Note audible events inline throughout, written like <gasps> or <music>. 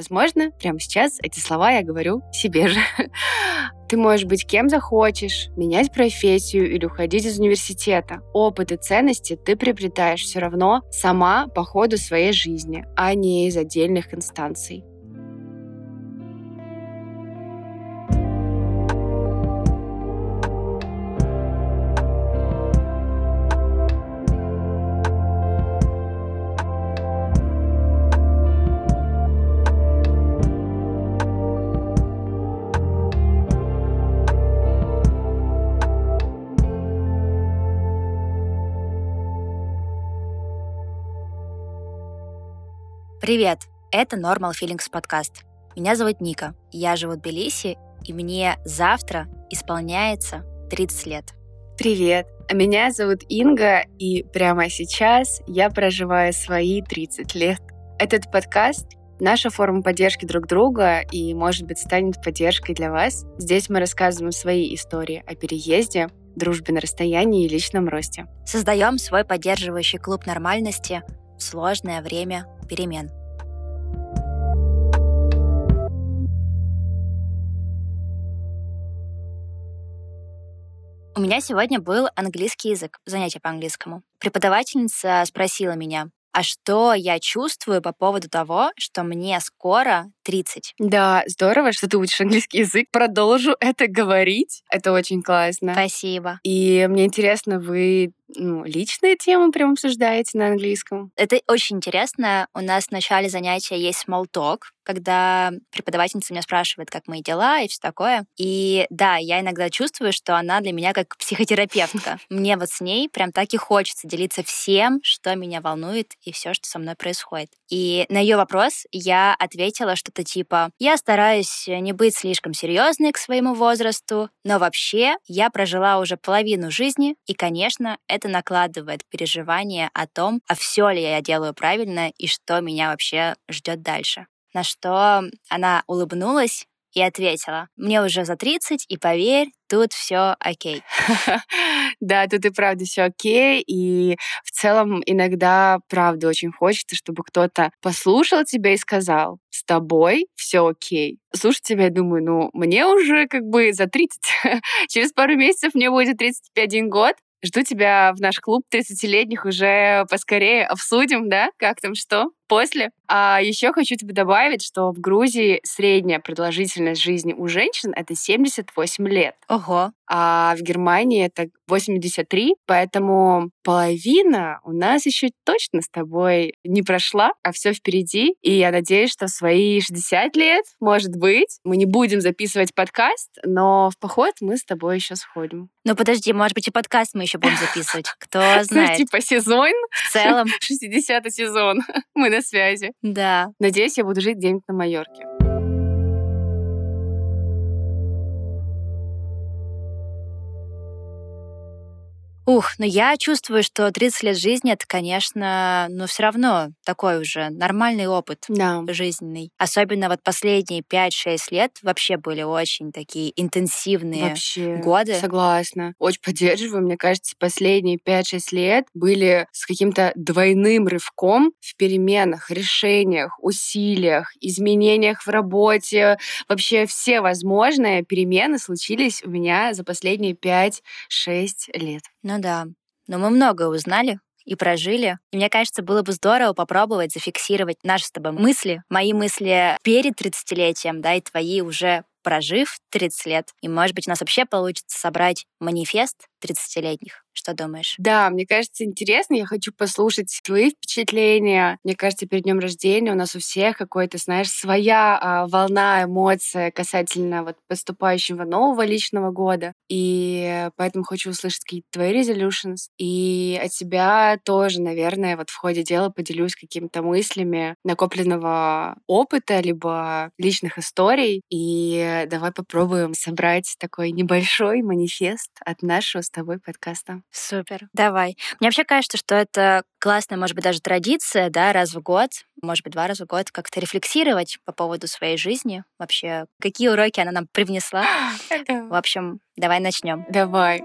Возможно, прямо сейчас эти слова я говорю себе же. <laughs> Ты можешь быть кем захочешь, менять профессию или уходить из университета. Опыт и ценности ты приобретаешь все равно сама по ходу своей жизни, а не из отдельных инстанций. Привет! Это Normal Feelings подкаст. Меня зовут Ника, я живу в Тбилиси, и мне завтра исполняется 30 лет. Привет! А меня зовут Инга, и прямо сейчас я проживаю свои 30 лет. Этот подкаст — наша форма поддержки друг друга и, может быть, станет поддержкой для вас. Здесь мы рассказываем свои истории о переезде, дружбе на расстоянии и личном росте. Создаем свой поддерживающий клуб нормальности в сложное время перемен. У меня сегодня был английский язык, занятие по английскому. Преподавательница спросила меня, а что я чувствую по поводу того, что мне скоро 30? Да, здорово, что ты учишь английский язык. Продолжу это говорить. Это очень классно. Спасибо. И мне интересно, вы ну, личные темы прям обсуждаете на английском? Это очень интересно. У нас в начале занятия есть small talk, когда преподавательница меня спрашивает, как мои дела и все такое. И да, я иногда чувствую, что она для меня как психотерапевтка. <laughs> Мне вот с ней прям так и хочется делиться всем, что меня волнует и все, что со мной происходит. И на ее вопрос я ответила что-то типа «Я стараюсь не быть слишком серьезной к своему возрасту, но вообще я прожила уже половину жизни, и, конечно, это это накладывает переживание о том, а все ли я делаю правильно и что меня вообще ждет дальше. На что она улыбнулась и ответила, мне уже за 30, и поверь, тут все окей. <laughs> Да, тут и правда все окей, и в целом иногда, правда, очень хочется, чтобы кто-то послушал тебя и сказал, с тобой все окей. Слушать тебя, я думаю, ну, мне уже как бы за 30. <laughs> Через пару месяцев мне будет 31 год, Жду тебя в наш клуб 30-летних уже поскорее обсудим, да, как там что после. А еще хочу тебе добавить, что в Грузии средняя продолжительность жизни у женщин это 78 лет. Ого. А в Германии это 83, поэтому половина у нас еще точно с тобой не прошла, а все впереди. И я надеюсь, что в свои 60 лет, может быть, мы не будем записывать подкаст, но в поход мы с тобой еще сходим. Ну подожди, может быть, и подкаст мы еще будем записывать. Кто <laughs> знает. Типа сезон. В целом. <laughs> 60-й сезон. <laughs> Мы на связи. Да. Надеюсь, я буду жить где-нибудь на Майорке. Ух, ну я чувствую, что 30 лет жизни это, конечно, но все равно такой уже нормальный опыт да. жизненный. Особенно вот последние 5-6 лет вообще были очень такие интенсивные вообще, годы. Согласна. Очень поддерживаю. Мне кажется, последние 5-6 лет были с каким-то двойным рывком в переменах, решениях, усилиях, изменениях в работе. Вообще все возможные перемены случились у меня за последние 5-6 лет. Ну да. Но мы многое узнали и прожили. И мне кажется, было бы здорово попробовать зафиксировать наши с тобой мысли, мои мысли перед 30-летием, да, и твои уже прожив 30 лет. И, может быть, у нас вообще получится собрать манифест 30-летних. Что думаешь? Да, мне кажется, интересно. Я хочу послушать твои впечатления. Мне кажется, перед днем рождения у нас у всех какой-то, знаешь, своя а, волна, эмоция касательно вот поступающего нового личного года. И поэтому хочу услышать какие-то твои resolutions. И от тебя тоже, наверное, вот в ходе дела поделюсь какими-то мыслями накопленного опыта, либо личных историй. И давай попробуем собрать такой небольшой манифест от нашего с тобой подкаста. Супер. Давай. Мне вообще кажется, что это классная, может быть, даже традиция, да, раз в год, может быть, два раза в год как-то рефлексировать по поводу своей жизни. Вообще, какие уроки она нам привнесла. <gasps> В общем, давай начнем. Давай.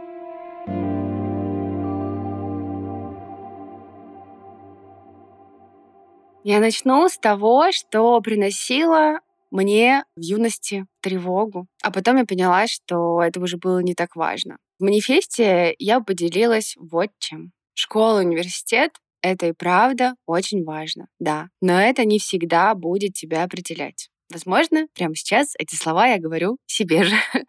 Я начну с того, что приносило мне в юности тревогу. А потом я поняла, что это уже было не так важно. В манифесте я поделилась вот чем. Школа, университет — это и правда очень важно, да. Но это не всегда будет тебя определять. Возможно, прямо сейчас эти слова я говорю себе же. <laughs>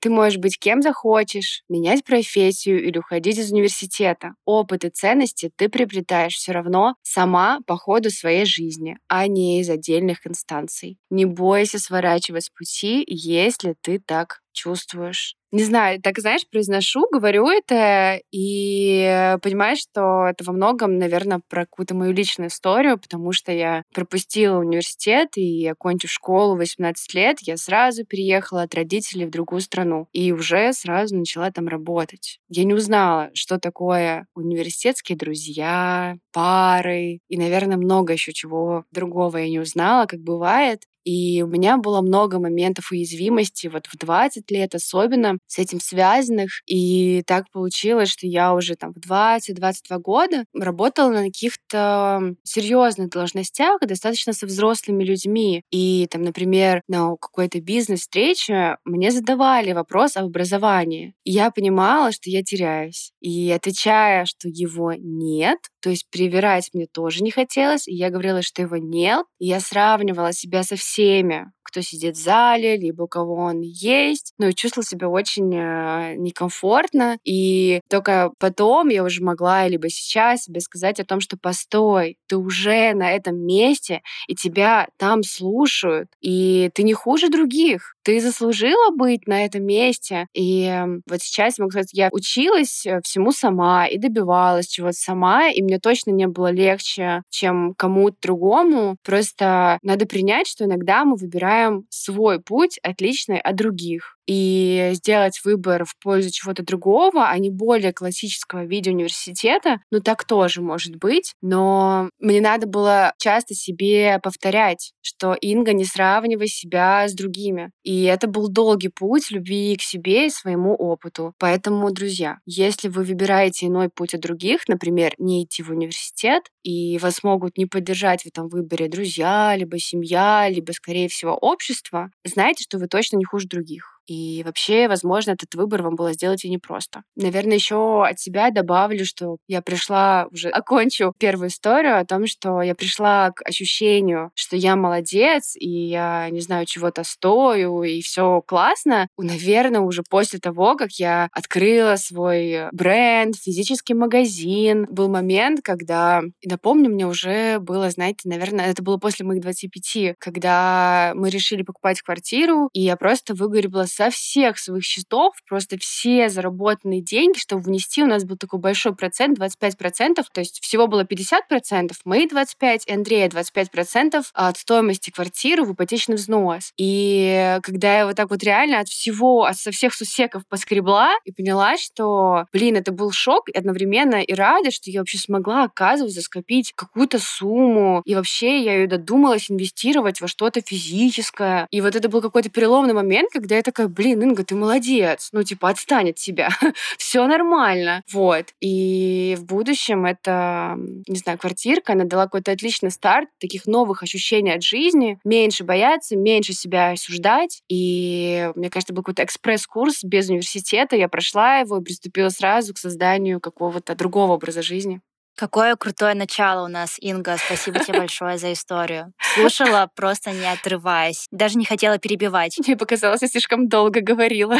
Ты можешь быть кем захочешь, менять профессию или уходить из университета. Опыт и ценности ты приобретаешь все равно сама по ходу своей жизни, а не из отдельных инстанций. Не бойся сворачивать с пути, если ты так чувствуешь. Не знаю, так, знаешь, произношу, говорю это и понимаю, что это во многом, наверное, про какую-то мою личную историю, потому что я пропустила университет и, окончив школу 18 лет, я сразу переехала от родителей в другую страну и уже сразу начала там работать. Я не узнала, что такое университетские друзья, пары и, наверное, много еще чего другого я не узнала, как бывает. И у меня было много моментов уязвимости, вот в 20 лет особенно, с этим связанных. И так получилось, что я уже там в 20-22 года работала на каких-то серьезных должностях, достаточно со взрослыми людьми. И там, например, на какой-то бизнес-встрече мне задавали вопрос об образовании. И я понимала, что я теряюсь. И отвечая, что его нет, то есть привирать мне тоже не хотелось, и я говорила, что его нет, и я сравнивала себя со всеми всеми, кто сидит в зале, либо кого он есть. Ну и чувствовала себя очень э, некомфортно. И только потом я уже могла, либо сейчас себе сказать о том, что постой, ты уже на этом месте, и тебя там слушают, и ты не хуже других. Ты заслужила быть на этом месте. И эм, вот сейчас, могу сказать, я училась э, всему сама и добивалась чего-то сама, и мне точно не было легче, чем кому-то другому. Просто надо принять, что иногда мы выбираем свой путь, отличный от других и сделать выбор в пользу чего-то другого, а не более классического вида университета, ну так тоже может быть, но мне надо было часто себе повторять, что Инга, не сравнивай себя с другими. Это был долгий путь любви к себе и своему опыту. Поэтому, друзья, если вы выбираете иной путь от других, например, не идти в университет, и вас могут не поддержать в этом выборе друзья, либо семья, либо, скорее всего, общество, знайте, что вы точно не хуже других. И вообще, возможно, этот выбор вам было сделать и непросто. Наверное, еще от себя добавлю, что я пришла, уже окончу первую историю о том, что я пришла к ощущению, что я молодец, и я, не знаю, чего-то стою, и все классно. Наверное, уже после того, как я открыла свой бренд, физический магазин, был момент, когда, напомню, мне уже было, знаете, наверное, это было после моих 25, когда мы решили покупать квартиру, и я просто выгорела со всех своих счетов, просто все заработанные деньги, чтобы внести, у нас был такой большой процент, 25%, то есть всего было 50%, мои 25%, и Андрея 25% от стоимости квартиры в ипотечный взнос. И когда я вот так вот реально от всего, от со всех сусеков поскребла и поняла, что, блин, это был шок и одновременно и рада, что я вообще смогла, оказывается, скопить какую-то сумму, и вообще я ее додумалась инвестировать во что-то физическое. И вот это был какой-то переломный момент, когда я такая такая, блин, Инга, ты молодец. Ну, типа, отстань от себя. <laughs> Все нормально. Вот. И в будущем это, не знаю, квартирка, она дала какой-то отличный старт, таких новых ощущений от жизни. Меньше бояться, меньше себя осуждать. И мне кажется, был какой-то экспресс-курс без университета. Я прошла его и приступила сразу к созданию какого-то другого образа жизни. Какое крутое начало у нас, Инга. Спасибо тебе большое за историю. Слушала, просто не отрываясь. Даже не хотела перебивать. Мне показалось, я слишком долго говорила.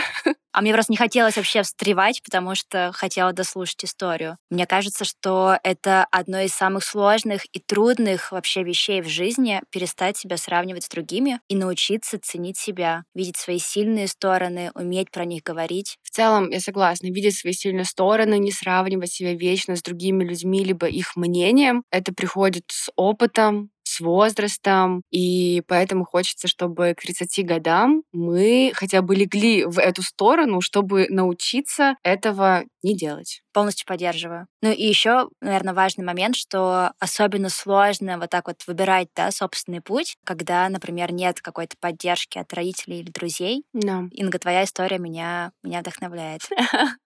А мне просто не хотелось вообще встревать, потому что хотела дослушать историю. Мне кажется, что это одно из самых сложных и трудных вообще вещей в жизни — перестать себя сравнивать с другими и научиться ценить себя, видеть свои сильные стороны, уметь про них говорить. В целом, я согласна, видеть свои сильные стороны, не сравнивать себя вечно с другими людьми, либо их мнением. Это приходит с опытом, с возрастом, и поэтому хочется, чтобы к 30 годам мы хотя бы легли в эту сторону, чтобы научиться этого не делать. Полностью поддерживаю. Ну и еще, наверное, важный момент, что особенно сложно вот так вот выбирать, да, собственный путь, когда, например, нет какой-то поддержки от родителей или друзей. Да. Инга, твоя история меня, меня вдохновляет. <laughs>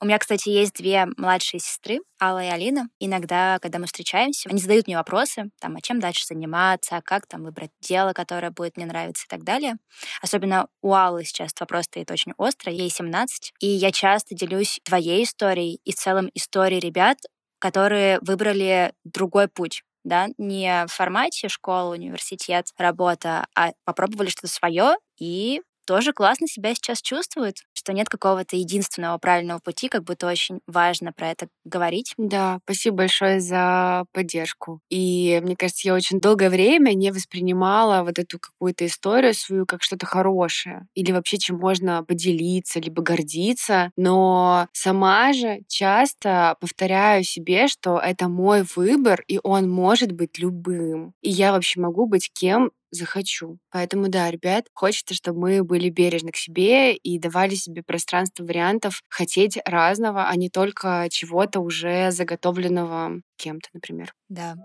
У меня, кстати, есть две младшие сестры, Алла и Алина. Иногда, когда мы встречаемся, они задают мне вопросы, там, а чем дальше заниматься, а как там выбрать дело, которое будет мне нравиться и так далее. Особенно у Аллы сейчас вопрос стоит очень остро, ей 17, и я часто делюсь твоей историей и в целом историей ребят, которые выбрали другой путь да, не в формате школа, университет, работа, а попробовали что-то свое и тоже классно себя сейчас чувствуют, что нет какого-то единственного правильного пути, как будто очень важно про это говорить. Да, спасибо большое за поддержку. И мне кажется, я очень долгое время не воспринимала вот эту какую-то историю свою как что-то хорошее или вообще чем можно поделиться, либо гордиться. Но сама же часто повторяю себе, что это мой выбор, и он может быть любым. И я вообще могу быть кем захочу. Поэтому да, ребят, хочется, чтобы мы были бережны к себе и давали себе пространство вариантов хотеть разного, а не только чего-то уже заготовленного кем-то, например. Да.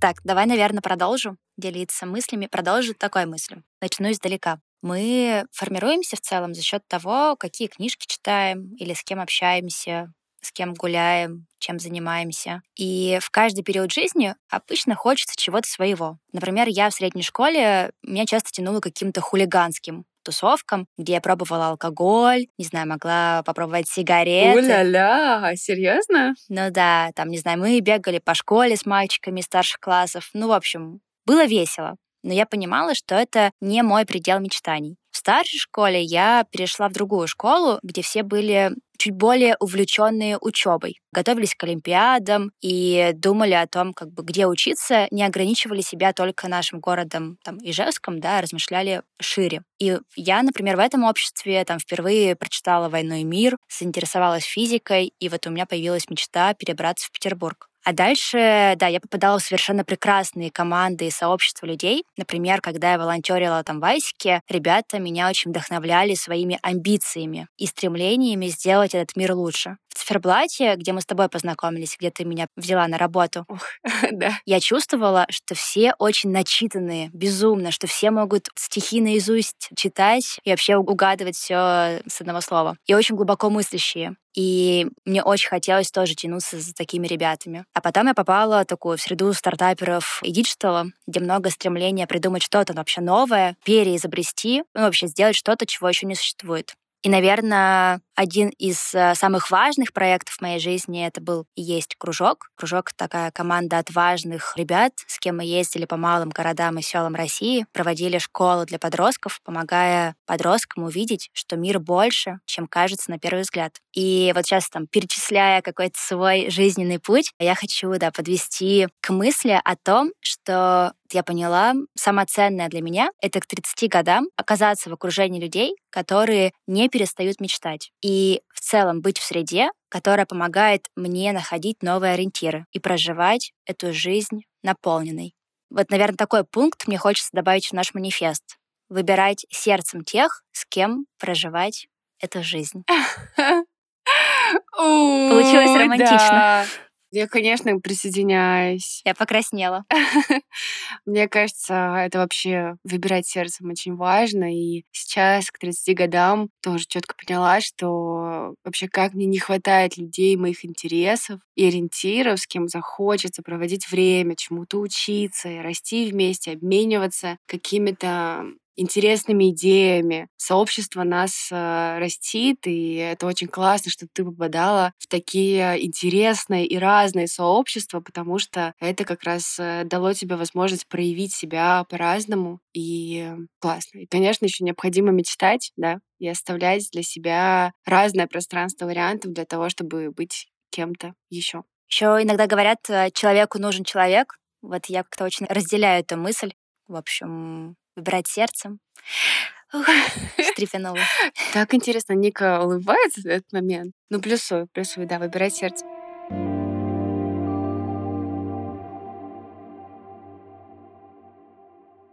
Так, давай, наверное, продолжу делиться мыслями. Продолжу такой мыслью. Начну издалека. Мы формируемся в целом за счет того, какие книжки читаем или с кем общаемся, с кем гуляем, чем занимаемся. И в каждый период жизни обычно хочется чего-то своего. Например, я в средней школе, меня часто тянуло каким-то хулиганским тусовкам, где я пробовала алкоголь, не знаю, могла попробовать сигареты. Уля-ля, серьезно? Ну да, там, не знаю, мы бегали по школе с мальчиками старших классов. Ну, в общем, было весело. Но я понимала, что это не мой предел мечтаний. В старшей школе я перешла в другую школу, где все были чуть более увлеченные учебой, готовились к олимпиадам и думали о том, как бы где учиться, не ограничивали себя только нашим городом там, Ижевском, да, размышляли шире. И я, например, в этом обществе там впервые прочитала «Войну и мир», заинтересовалась физикой, и вот у меня появилась мечта перебраться в Петербург. А дальше, да, я попадала в совершенно прекрасные команды и сообщества людей. Например, когда я волонтерила там в Айсике, ребята меня очень вдохновляли своими амбициями и стремлениями сделать этот мир лучше циферблате, где мы с тобой познакомились, где ты меня взяла на работу, Ух, <laughs> да. я чувствовала, что все очень начитанные, безумно, что все могут стихи наизусть читать и вообще угадывать все с одного слова. И очень глубоко мыслящие. И мне очень хотелось тоже тянуться за такими ребятами. А потом я попала такую в среду стартаперов и digital а, где много стремления придумать что-то вообще новое, переизобрести, ну, вообще сделать что-то, чего еще не существует. И, наверное, один из э, самых важных проектов в моей жизни это был есть кружок. Кружок — такая команда отважных ребят, с кем мы ездили по малым городам и селам России, проводили школу для подростков, помогая подросткам увидеть, что мир больше, чем кажется на первый взгляд. И вот сейчас там, перечисляя какой-то свой жизненный путь, я хочу, да, подвести к мысли о том, что я поняла, самое ценное для меня — это к 30 годам оказаться в окружении людей, которые не перестают мечтать. И в целом быть в среде, которая помогает мне находить новые ориентиры и проживать эту жизнь наполненной. Вот, наверное, такой пункт мне хочется добавить в наш манифест. Выбирать сердцем тех, с кем проживать эту жизнь. <laughs> Получилось романтично. Я, конечно, присоединяюсь. Я покраснела. <laughs> Мне кажется, это вообще выбирать сердцем очень важно. И сейчас, к 30 годам, тоже четко поняла, что вообще как мне не хватает людей, моих интересов и ориентиров, с кем захочется проводить время, чему-то учиться, расти вместе, обмениваться какими-то интересными идеями. Сообщество нас э, растит, и это очень классно, что ты попадала в такие интересные и разные сообщества, потому что это как раз э, дало тебе возможность проявить себя по-разному, и классно. И, конечно, еще необходимо мечтать, да, и оставлять для себя разное пространство вариантов для того, чтобы быть кем-то еще. Еще иногда говорят, э, человеку нужен человек. Вот я как-то очень разделяю эту мысль. В общем, выбирать сердцем. <laughs> Стрепенула. Так интересно, Ника улыбается в этот момент. Ну, плюсую, плюсую, да, выбирать сердце.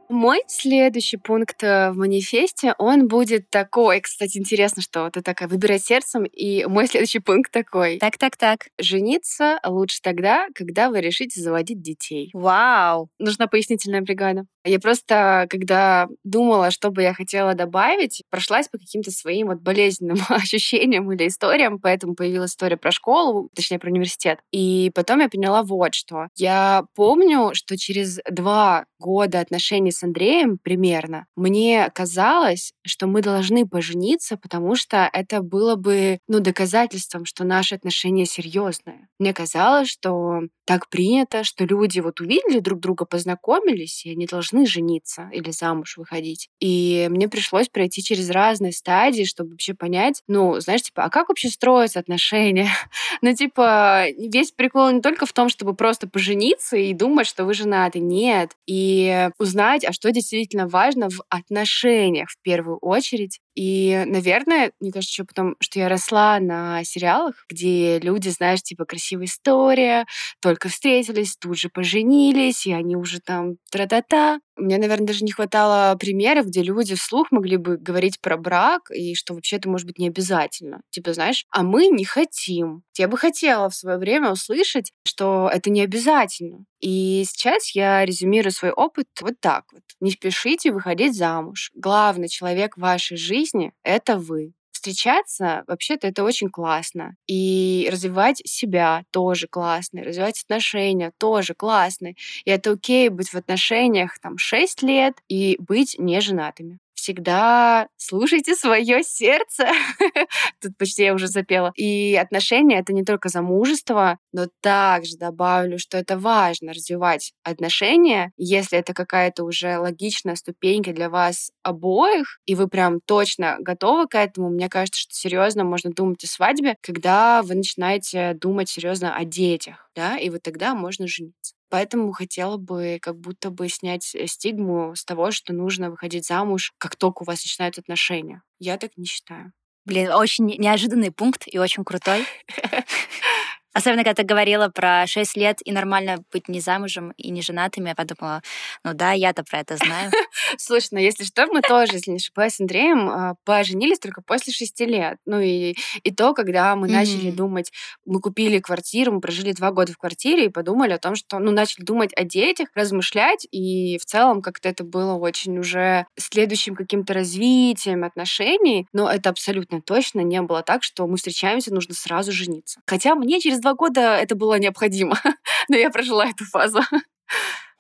Мой следующий пункт э, в манифесте, он будет такой. Кстати, интересно, что ты такая выбирай сердцем, и мой следующий пункт такой. Так-так-так. Жениться лучше тогда, когда вы решите заводить детей. Вау! Нужна пояснительная бригада. Я просто, когда думала, что бы я хотела добавить, прошлась по каким-то своим вот болезненным <laughs> ощущениям или историям, поэтому появилась история про школу, точнее, про университет. И потом я поняла вот что. Я помню, что через два года отношений с Андреем примерно, мне казалось, что мы должны пожениться, потому что это было бы, ну, доказательством, что наши отношения серьезные. Мне казалось, что так принято, что люди вот увидели друг друга, познакомились, и они должны жениться или замуж выходить. И мне пришлось пройти через разные стадии, чтобы вообще понять, ну, знаешь, типа, а как вообще строятся отношения? <laughs> ну, типа, весь прикол не только в том, чтобы просто пожениться и думать, что вы женаты. Нет. И узнать, а что действительно важно в отношениях в первую очередь. И, наверное, мне кажется, еще потом, что я росла на сериалах, где люди, знаешь, типа красивая история, только встретились, тут же поженились, и они уже там тра-та-та. Мне, наверное, даже не хватало примеров, где люди вслух могли бы говорить про брак, и что вообще это может быть не обязательно. Типа, знаешь, а мы не хотим. Я бы хотела в свое время услышать, что это не обязательно. И сейчас я резюмирую свой опыт вот так вот. Не спешите выходить замуж. Главный человек в вашей жизни — это вы встречаться, вообще-то это очень классно. И развивать себя тоже классно. Развивать отношения тоже классно. И это окей быть в отношениях там 6 лет и быть неженатыми всегда слушайте свое сердце. <laughs> Тут почти я уже запела. И отношения — это не только замужество, но также добавлю, что это важно развивать отношения, если это какая-то уже логичная ступенька для вас обоих, и вы прям точно готовы к этому, мне кажется, что серьезно можно думать о свадьбе, когда вы начинаете думать серьезно о детях, да, и вот тогда можно жениться. Поэтому хотела бы как будто бы снять э, стигму с того, что нужно выходить замуж, как только у вас начинают отношения. Я так не считаю. Блин, очень неожиданный пункт и очень крутой. <laughs> Особенно, когда ты говорила про 6 лет и нормально быть не замужем и не женатыми, я подумала, ну да, я-то про это знаю. <laughs> Слушай, ну если что, мы тоже, если не ошибаюсь, с Андреем а, поженились только после 6 лет. Ну и, и то, когда мы начали думать, мы купили квартиру, мы прожили два года в квартире и подумали о том, что, ну, начали думать о детях, размышлять, и в целом как-то это было очень уже следующим каким-то развитием отношений, но это абсолютно точно не было так, что мы встречаемся, нужно сразу жениться. Хотя мне через два года это было необходимо, <laughs> но я прожила эту фазу.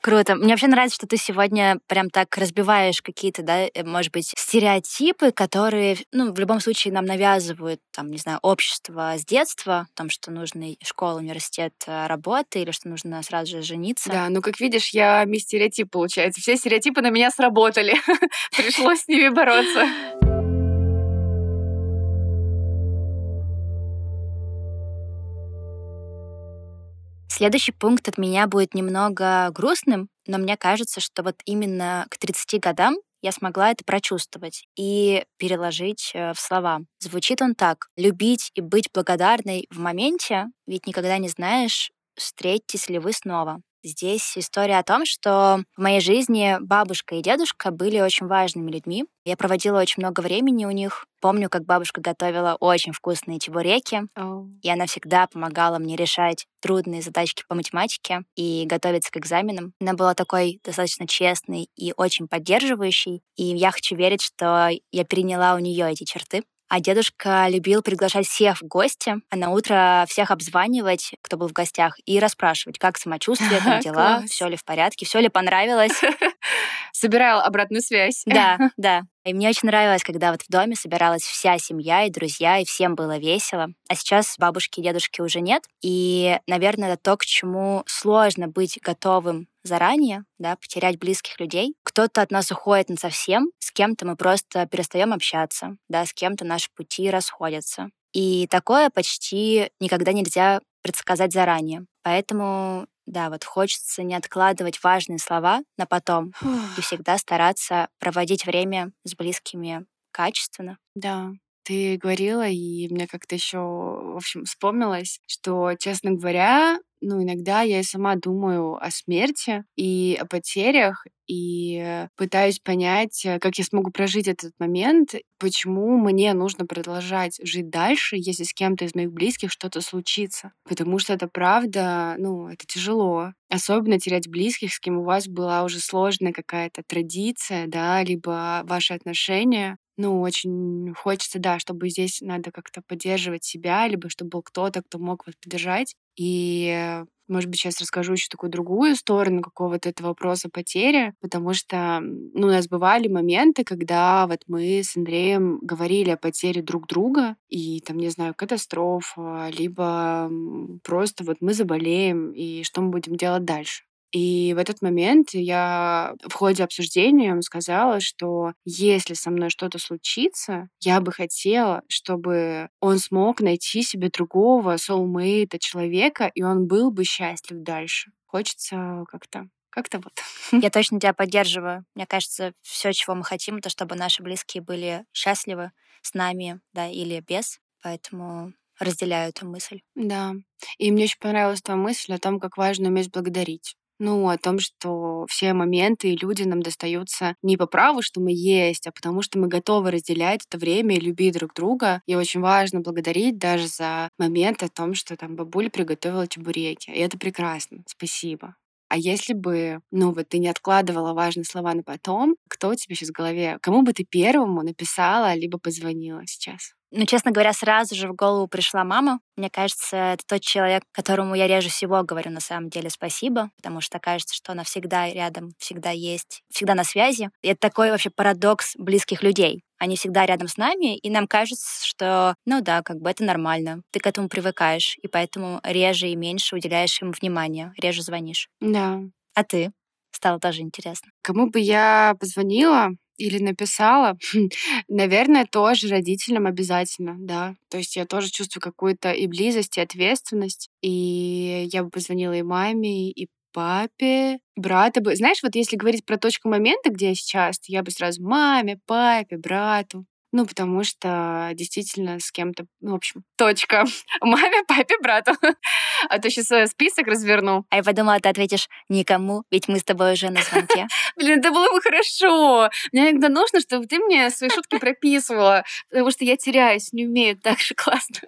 Круто. Мне вообще нравится, что ты сегодня прям так разбиваешь какие-то, да, э, может быть, стереотипы, которые, ну, в любом случае нам навязывают, там, не знаю, общество с детства, там, что нужно школа, университет, э, работа, или что нужно сразу же жениться. Да, ну, как видишь, я мисс стереотип, получается. Все стереотипы на меня сработали. <laughs> Пришлось с ними бороться. Следующий пункт от меня будет немного грустным, но мне кажется, что вот именно к 30 годам я смогла это прочувствовать и переложить э, в слова. Звучит он так. Любить и быть благодарной в моменте, ведь никогда не знаешь, встретитесь ли вы снова. Здесь история о том, что в моей жизни бабушка и дедушка были очень важными людьми. Я проводила очень много времени у них. Помню, как бабушка готовила очень вкусные чебуреки, oh. и она всегда помогала мне решать трудные задачки по математике и готовиться к экзаменам. Она была такой достаточно честной и очень поддерживающей, и я хочу верить, что я переняла у нее эти черты. А дедушка любил приглашать всех в гости, а на утро всех обзванивать, кто был в гостях, и расспрашивать, как самочувствие, как дела, все ли в порядке, все ли понравилось. <laughs> Собирал обратную связь. Да, <laughs> да. И мне очень нравилось, когда вот в доме собиралась вся семья и друзья, и всем было весело. А сейчас бабушки и дедушки уже нет. И, наверное, это то, к чему сложно быть готовым заранее, да, потерять близких людей. Кто-то от нас уходит на совсем, с кем-то мы просто перестаем общаться, да, с кем-то наши пути расходятся. И такое почти никогда нельзя предсказать заранее. Поэтому да, вот хочется не откладывать важные слова на потом и всегда стараться проводить время с близкими качественно. Да. Ты говорила, и мне как-то еще, в общем, вспомнилось, что, честно говоря, ну, иногда я сама думаю о смерти и о потерях, и пытаюсь понять, э, как я смогу прожить этот момент, почему мне нужно продолжать жить дальше, если с кем-то из моих близких что-то случится. Потому что это правда, ну, это тяжело. Особенно терять близких, с кем у вас была уже сложная какая-то традиция, да, либо ваши отношения. Ну, очень хочется, да, чтобы здесь надо как-то поддерживать себя, либо чтобы был кто-то, кто мог вас поддержать. И, может быть, сейчас расскажу еще такую другую сторону какого-то этого вопроса потери, потому что ну, у нас бывали моменты, когда вот мы с Андреем говорили о потере друг друга, и там, не знаю, катастрофа, либо просто вот мы заболеем, и что мы будем делать дальше. И в этот момент я в ходе обсуждения сказала, что если со мной что-то случится, я бы хотела, чтобы он смог найти себе другого soulmate человека, и он был бы счастлив дальше. Хочется как-то как-то вот. <laughs> Я точно тебя поддерживаю. Мне кажется, все, чего мы хотим, это чтобы наши близкие были счастливы с нами, да, или без. Поэтому разделяю эту мысль. Да. И мне очень понравилась твоя мысль о том, как важно уметь благодарить. Ну, о том, что все моменты и люди нам достаются не по праву, что мы есть, а потому что мы готовы разделять это время и любить друг друга. И очень важно благодарить даже за момент о том, что там бабуля приготовила чебуреки. И это прекрасно. Спасибо. А если бы, ну вот ты не откладывала важные слова на потом, кто у тебя сейчас в голове? Кому бы ты первому написала, либо позвонила сейчас? Ну, честно говоря, сразу же в голову пришла мама. Мне кажется, это тот человек, которому я реже всего говорю на самом деле спасибо, потому что кажется, что она всегда рядом, всегда есть, всегда на связи. И это такой вообще парадокс близких людей. Они всегда рядом с нами, и нам кажется, что, ну да, как бы это нормально. Ты к этому привыкаешь, и поэтому реже и меньше уделяешь им внимания, реже звонишь. Да. А ты? Стало тоже интересно. Кому бы я позвонила? Или написала, <laughs> наверное, тоже родителям обязательно, да. То есть я тоже чувствую какую-то и близость, и ответственность. И я бы позвонила и маме, и папе, брата бы. Знаешь, вот если говорить про точку момента, где я сейчас, то я бы сразу маме, папе, брату. Ну, потому что действительно с кем-то, ну, в общем, точка. <laughs> Маме, папе, брату. <laughs> А то сейчас э, список разверну. А я подумала, ты ответишь никому, ведь мы с тобой уже на звонке. <laughs> Блин, это было бы хорошо. Мне иногда нужно, чтобы ты мне свои шутки прописывала, потому что я теряюсь, не умею так же классно.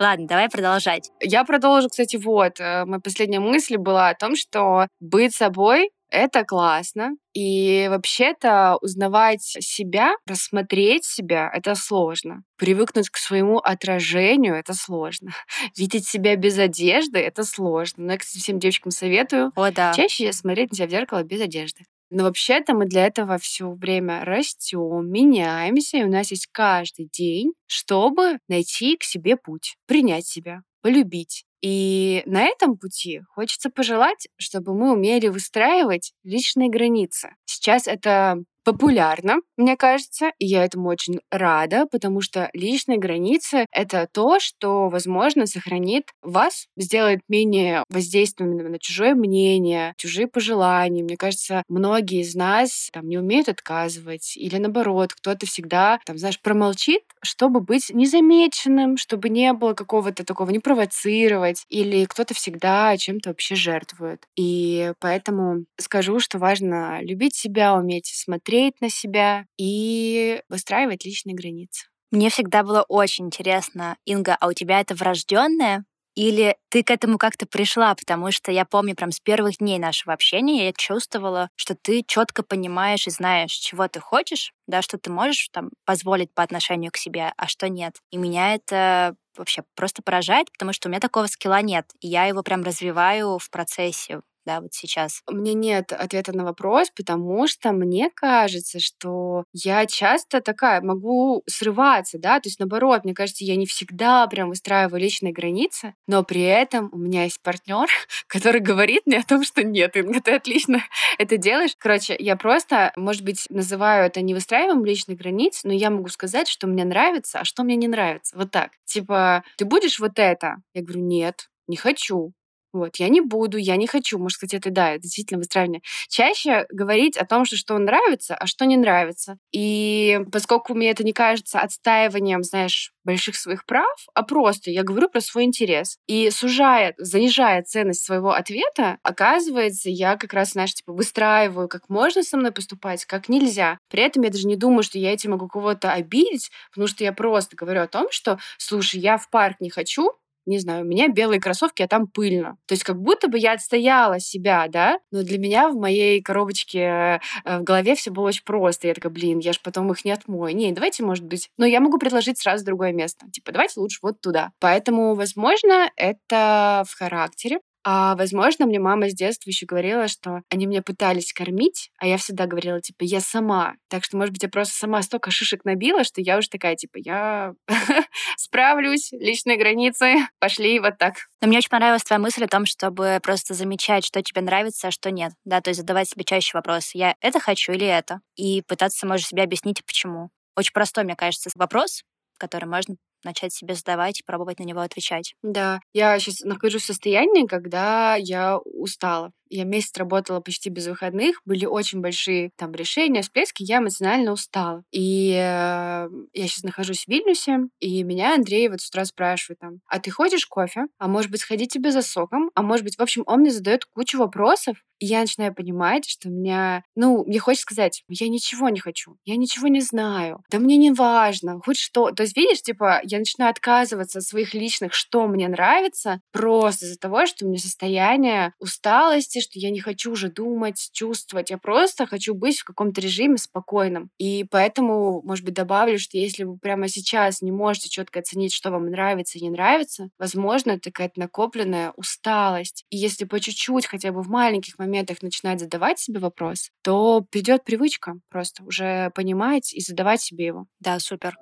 Ладно, давай продолжать. Я продолжу, кстати, вот. Э, моя последняя мысль была о том, что быть собой это классно. И вообще-то узнавать себя, рассмотреть себя — это сложно. Привыкнуть к своему отражению — это сложно. <laughs> Видеть себя без одежды — это сложно. Но я, кстати, всем девочкам советую О, да. чаще смотреть на себя в зеркало без одежды. Но вообще-то мы для этого все время растем, меняемся, и у нас есть каждый день, чтобы найти к себе путь, принять себя, полюбить. И на этом пути хочется пожелать, чтобы мы умели выстраивать личные границы. Сейчас это популярно, мне кажется, и я этому очень рада, потому что личные границы — это то, что, возможно, сохранит вас, сделает менее воздействием на чужое мнение, чужие пожелания. Мне кажется, многие из нас там не умеют отказывать, или наоборот, кто-то всегда, там, знаешь, промолчит, чтобы быть незамеченным, чтобы не было какого-то такого не провоцировать, или кто-то всегда чем-то вообще жертвует. И поэтому скажу, что важно любить себя, уметь смотреть смотреть на себя и выстраивать личные границы. Мне всегда было очень интересно, Инга, а у тебя это врожденное? Или ты к этому как-то пришла, потому что я помню прям с первых дней нашего общения я чувствовала, что ты четко понимаешь и знаешь, чего ты хочешь, да, что ты можешь там позволить по отношению к себе, а что нет. И меня это вообще просто поражает, потому что у меня такого скилла нет, и я его прям развиваю в процессе да, вот сейчас? У меня нет ответа на вопрос, потому что мне кажется, что я часто такая могу срываться, да, то есть наоборот, мне кажется, я не всегда прям выстраиваю личные границы, но при этом у меня есть партнер, <laughs> который говорит мне о том, что нет, Инга, ты отлично <laughs> это делаешь. Короче, я просто, может быть, называю это не выстраиваем личных границ, но я могу сказать, что мне нравится, а что мне не нравится. Вот так. Типа, ты будешь вот это? Я говорю, нет, не хочу. Вот, я не буду, я не хочу. Может, кстати, это да, это действительно выстраивание. Чаще говорить о том, что что нравится, а что не нравится. И поскольку мне это не кажется отстаиванием, знаешь, больших своих прав, а просто я говорю про свой интерес. И сужая, занижая ценность своего ответа, оказывается, я как раз, знаешь, типа выстраиваю, как можно со мной поступать, как нельзя. При этом я даже не думаю, что я этим могу кого-то обидеть, потому что я просто говорю о том, что, слушай, я в парк не хочу, не знаю, у меня белые кроссовки, а там пыльно. То есть как будто бы я отстояла себя, да, но для меня в моей коробочке э, в голове все было очень просто. Я такая, блин, я же потом их не отмою. Не, давайте, может быть, но я могу предложить сразу другое место. Типа, давайте лучше вот туда. Поэтому, возможно, это в характере. А, возможно, мне мама с детства еще говорила, что они меня пытались кормить, а я всегда говорила, типа, я сама. Так что, может быть, я просто сама столько шишек набила, что я уже такая, типа, я <laughs> справлюсь, личные границы, <laughs> пошли вот так. Но мне очень понравилась твоя мысль о том, чтобы просто замечать, что тебе нравится, а что нет. Да, то есть задавать себе чаще вопрос, я это хочу или это? И пытаться, может, себе объяснить, почему. Очень простой, мне кажется, вопрос, который можно начать себе задавать и пробовать на него отвечать. Да, я сейчас нахожусь в состоянии, когда я устала. Я месяц работала почти без выходных, были очень большие там решения, всплески, я эмоционально устала. И э, я сейчас нахожусь в Вильнюсе, и меня Андрей вот с утра спрашивает там, а ты хочешь кофе? А может быть, сходить тебе за соком? А может быть, в общем, он мне задает кучу вопросов, и я начинаю понимать, что меня, ну, мне хочется сказать, я ничего не хочу, я ничего не знаю, да мне не важно, хоть что. То есть, видишь, типа, я начинаю отказываться от своих личных, что мне нравится, просто из-за того, что у меня состояние усталости, что я не хочу уже думать, чувствовать, я просто хочу быть в каком-то режиме спокойном. И поэтому, может быть, добавлю, что если вы прямо сейчас не можете четко оценить, что вам нравится и не нравится, возможно, это какая-то накопленная усталость. И если по чуть-чуть, хотя бы в маленьких моментах начинать задавать себе вопрос, то придет привычка просто уже понимать и задавать себе его. Да, супер.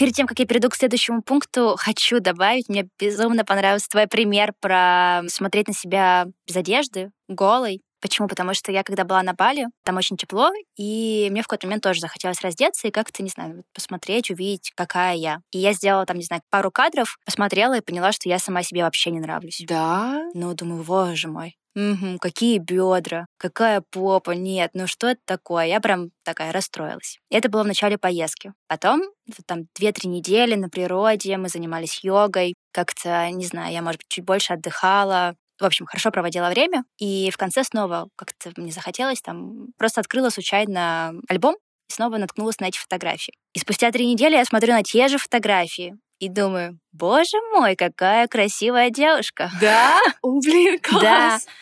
Перед тем, как я перейду к следующему пункту, хочу добавить, мне безумно понравился твой пример про смотреть на себя без одежды, голой. Почему? Потому что я, когда была на Бали, там очень тепло, и мне в какой-то момент тоже захотелось раздеться и как-то, не знаю, посмотреть, увидеть, какая я. И я сделала там, не знаю, пару кадров, посмотрела и поняла, что я сама себе вообще не нравлюсь. Да? Ну, думаю, боже мой. Угу, какие бедра, какая попа, нет, ну что это такое? Я прям такая расстроилась. Это было в начале поездки. Потом, там, две-три недели на природе, мы занимались йогой, как-то, не знаю, я, может быть, чуть больше отдыхала, в общем, хорошо проводила время, и в конце снова как-то мне захотелось, там, просто открыла случайно альбом и снова наткнулась на эти фотографии. И спустя три недели я смотрю на те же фотографии, и думаю, боже мой, какая красивая девушка. Да? <laughs> О, блин, класс. Да.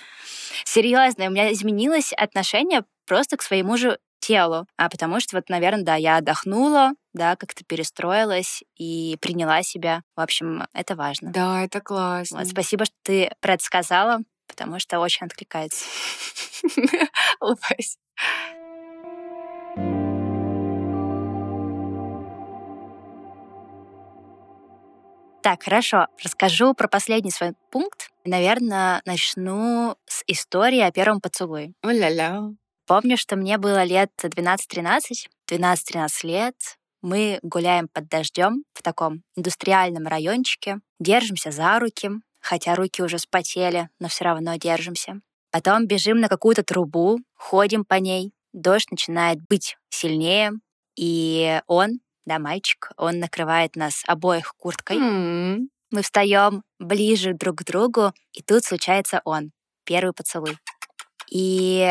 Серьезно, у меня изменилось отношение просто к своему же телу. А потому что, вот, наверное, да, я отдохнула, да, как-то перестроилась и приняла себя. В общем, это важно. Да, это классно. Вот, спасибо, что ты предсказала, потому что очень откликается. <laughs> Улыбайся. Так, хорошо. Расскажу про последний свой пункт. Наверное, начну с истории о первом поцелуе. О-ля-ля. Помню, что мне было лет 12-13, 12-13 лет. Мы гуляем под дождем в таком индустриальном райончике, держимся за руки, хотя руки уже спотели, но все равно держимся. Потом бежим на какую-то трубу, ходим по ней, дождь начинает быть сильнее, и он да, мальчик, он накрывает нас обоих курткой. Mm-hmm. Мы встаем ближе друг к другу, и тут случается он, первый поцелуй. И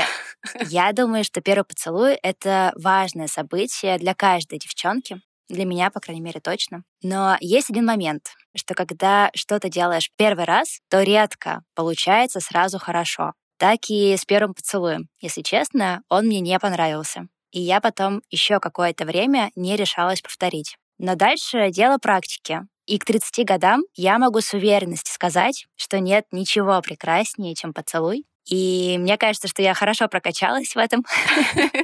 я думаю, что первый поцелуй — это важное событие для каждой девчонки. Для меня, по крайней мере, точно. Но есть один момент, что когда что-то делаешь первый раз, то редко получается сразу хорошо. Так и с первым поцелуем. Если честно, он мне не понравился и я потом еще какое-то время не решалась повторить. Но дальше дело практики. И к 30 годам я могу с уверенностью сказать, что нет ничего прекраснее, чем поцелуй. И мне кажется, что я хорошо прокачалась в этом.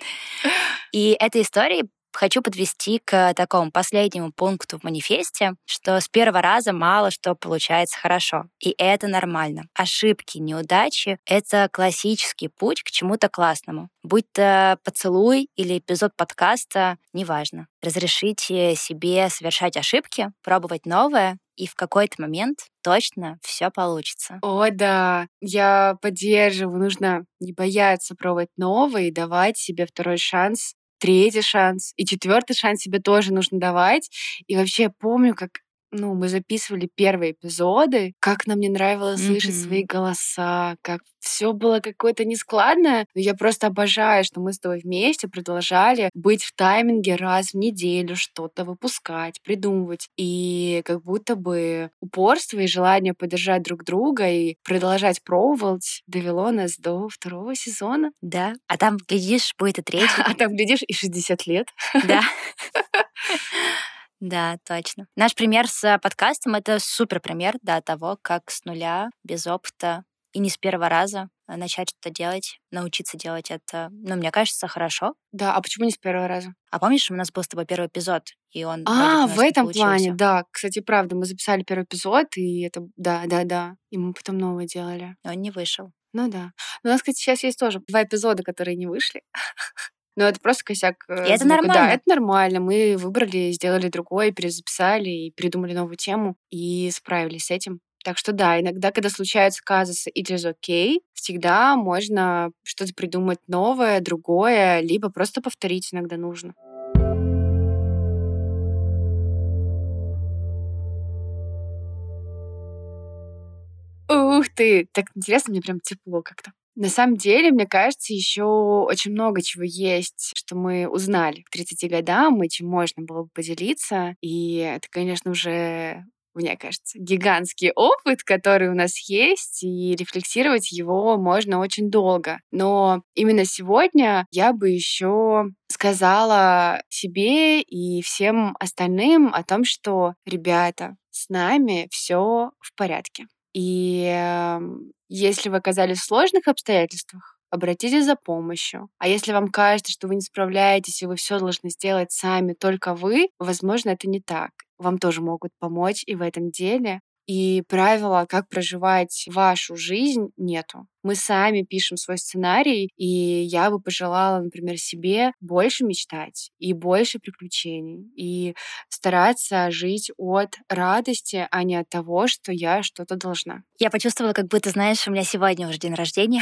<laughs> И этой историей Хочу подвести к такому последнему пункту в манифесте, что с первого раза мало что получается хорошо. И это нормально. Ошибки, неудачи — это классический путь к чему-то классному. Будь то поцелуй или эпизод подкаста, неважно. Разрешите себе совершать ошибки, пробовать новое, и в какой-то момент точно все получится. О, да, я поддерживаю. Нужно не бояться пробовать новое и давать себе второй шанс третий шанс, и четвертый шанс себе тоже нужно давать. И вообще я помню, как ну, мы записывали первые эпизоды, как нам не нравилось mm-hmm. слышать свои голоса, как все было какое-то нескладное. Но я просто обожаю, что мы с тобой вместе продолжали быть в тайминге раз в неделю, что-то выпускать, придумывать. И как будто бы упорство и желание поддержать друг друга и продолжать пробовать довело нас до второго сезона. Да, а там, глядишь, будет и <laughs> третий. А там, глядишь, и 60 лет. Да. <laughs> <laughs> Да, точно. Наш пример с подкастом — это супер пример, да, того, как с нуля, без опыта и не с первого раза начать что-то делать, научиться делать это, ну, мне кажется, хорошо. Да, а почему не с первого раза? А помнишь, у нас был с тобой первый эпизод, и он А, в этом плане, да. Кстати, правда, мы записали первый эпизод, и это, да, да, да. И мы потом новый делали. Он не вышел. Ну да. Но у нас, кстати, сейчас есть тоже два эпизода, которые не вышли. <laughs> Но это просто косяк. И это нормально. Да, это нормально. Мы выбрали, сделали другой, перезаписали и придумали новую тему и справились с этим. Так что да, иногда, когда случаются казусы it is okay, всегда можно что-то придумать новое, другое, либо просто повторить иногда нужно. Ух ты! Так интересно, мне прям тепло как-то. На самом деле, мне кажется, еще очень много чего есть, что мы узнали к 30 годам, и чем можно было бы поделиться. И это, конечно, уже мне кажется, гигантский опыт, который у нас есть, и рефлексировать его можно очень долго. Но именно сегодня я бы еще сказала себе и всем остальным о том, что, ребята, с нами все в порядке. И эм, если вы оказались в сложных обстоятельствах, обратитесь за помощью. А если вам кажется, что вы не справляетесь и вы все должны сделать сами, только вы, возможно, это не так. Вам тоже могут помочь и в этом деле. И правила, как проживать вашу жизнь, нету. Мы сами пишем свой сценарий, и я бы пожелала, например, себе больше мечтать и больше приключений, и стараться жить от радости, а не от того, что я что-то должна. Я почувствовала, как будто, знаешь, у меня сегодня уже день рождения.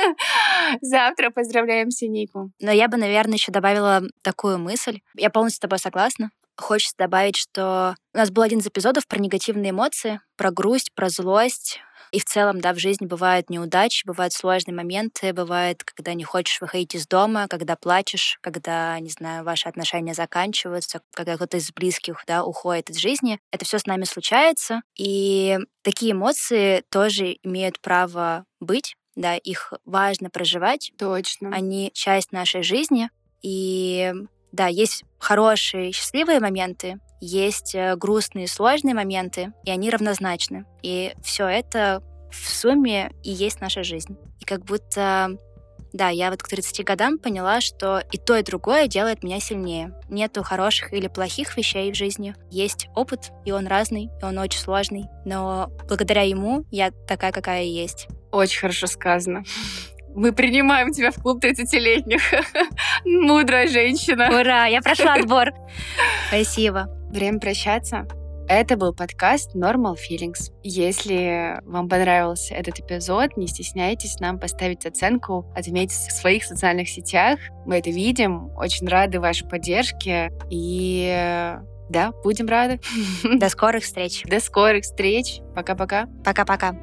<laughs> Завтра поздравляем Синику. Но я бы, наверное, еще добавила такую мысль. Я полностью с тобой согласна. Хочется добавить, что у нас был один из эпизодов про негативные эмоции, про грусть, про злость. И в целом, да, в жизни бывают неудачи, бывают сложные моменты, бывает, когда не хочешь выходить из дома, когда плачешь, когда, не знаю, ваши отношения заканчиваются, когда кто-то из близких, да, уходит из жизни. Это все с нами случается, и такие эмоции тоже имеют право быть, да, их важно проживать. Точно. Они часть нашей жизни, и да, есть хорошие, счастливые моменты, есть э, грустные, сложные моменты, и они равнозначны. И все это в сумме и есть наша жизнь. И как будто, да, я вот к 30 годам поняла, что и то, и другое делает меня сильнее. Нету хороших или плохих вещей в жизни. Есть опыт, и он разный, и он очень сложный. Но благодаря ему я такая, какая и есть. Очень хорошо сказано. Мы принимаем тебя в клуб 30-летних. <laughs> Мудрая женщина. Ура, я прошла отбор. Спасибо. Время прощаться. Это был подкаст Normal Feelings. Если вам понравился этот эпизод, не стесняйтесь нам поставить оценку, отметить в своих социальных сетях. Мы это видим, очень рады вашей поддержке и да, будем рады. До скорых встреч. До скорых встреч. Пока-пока. Пока-пока.